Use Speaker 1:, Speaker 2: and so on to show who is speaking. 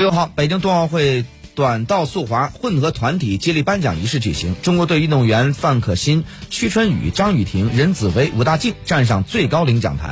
Speaker 1: 六号，北京冬奥会短道速滑混合团体接力颁奖仪式举行，中国队运动员范可新、屈春雨、张雨婷、任子威、武大靖站上最高领奖台。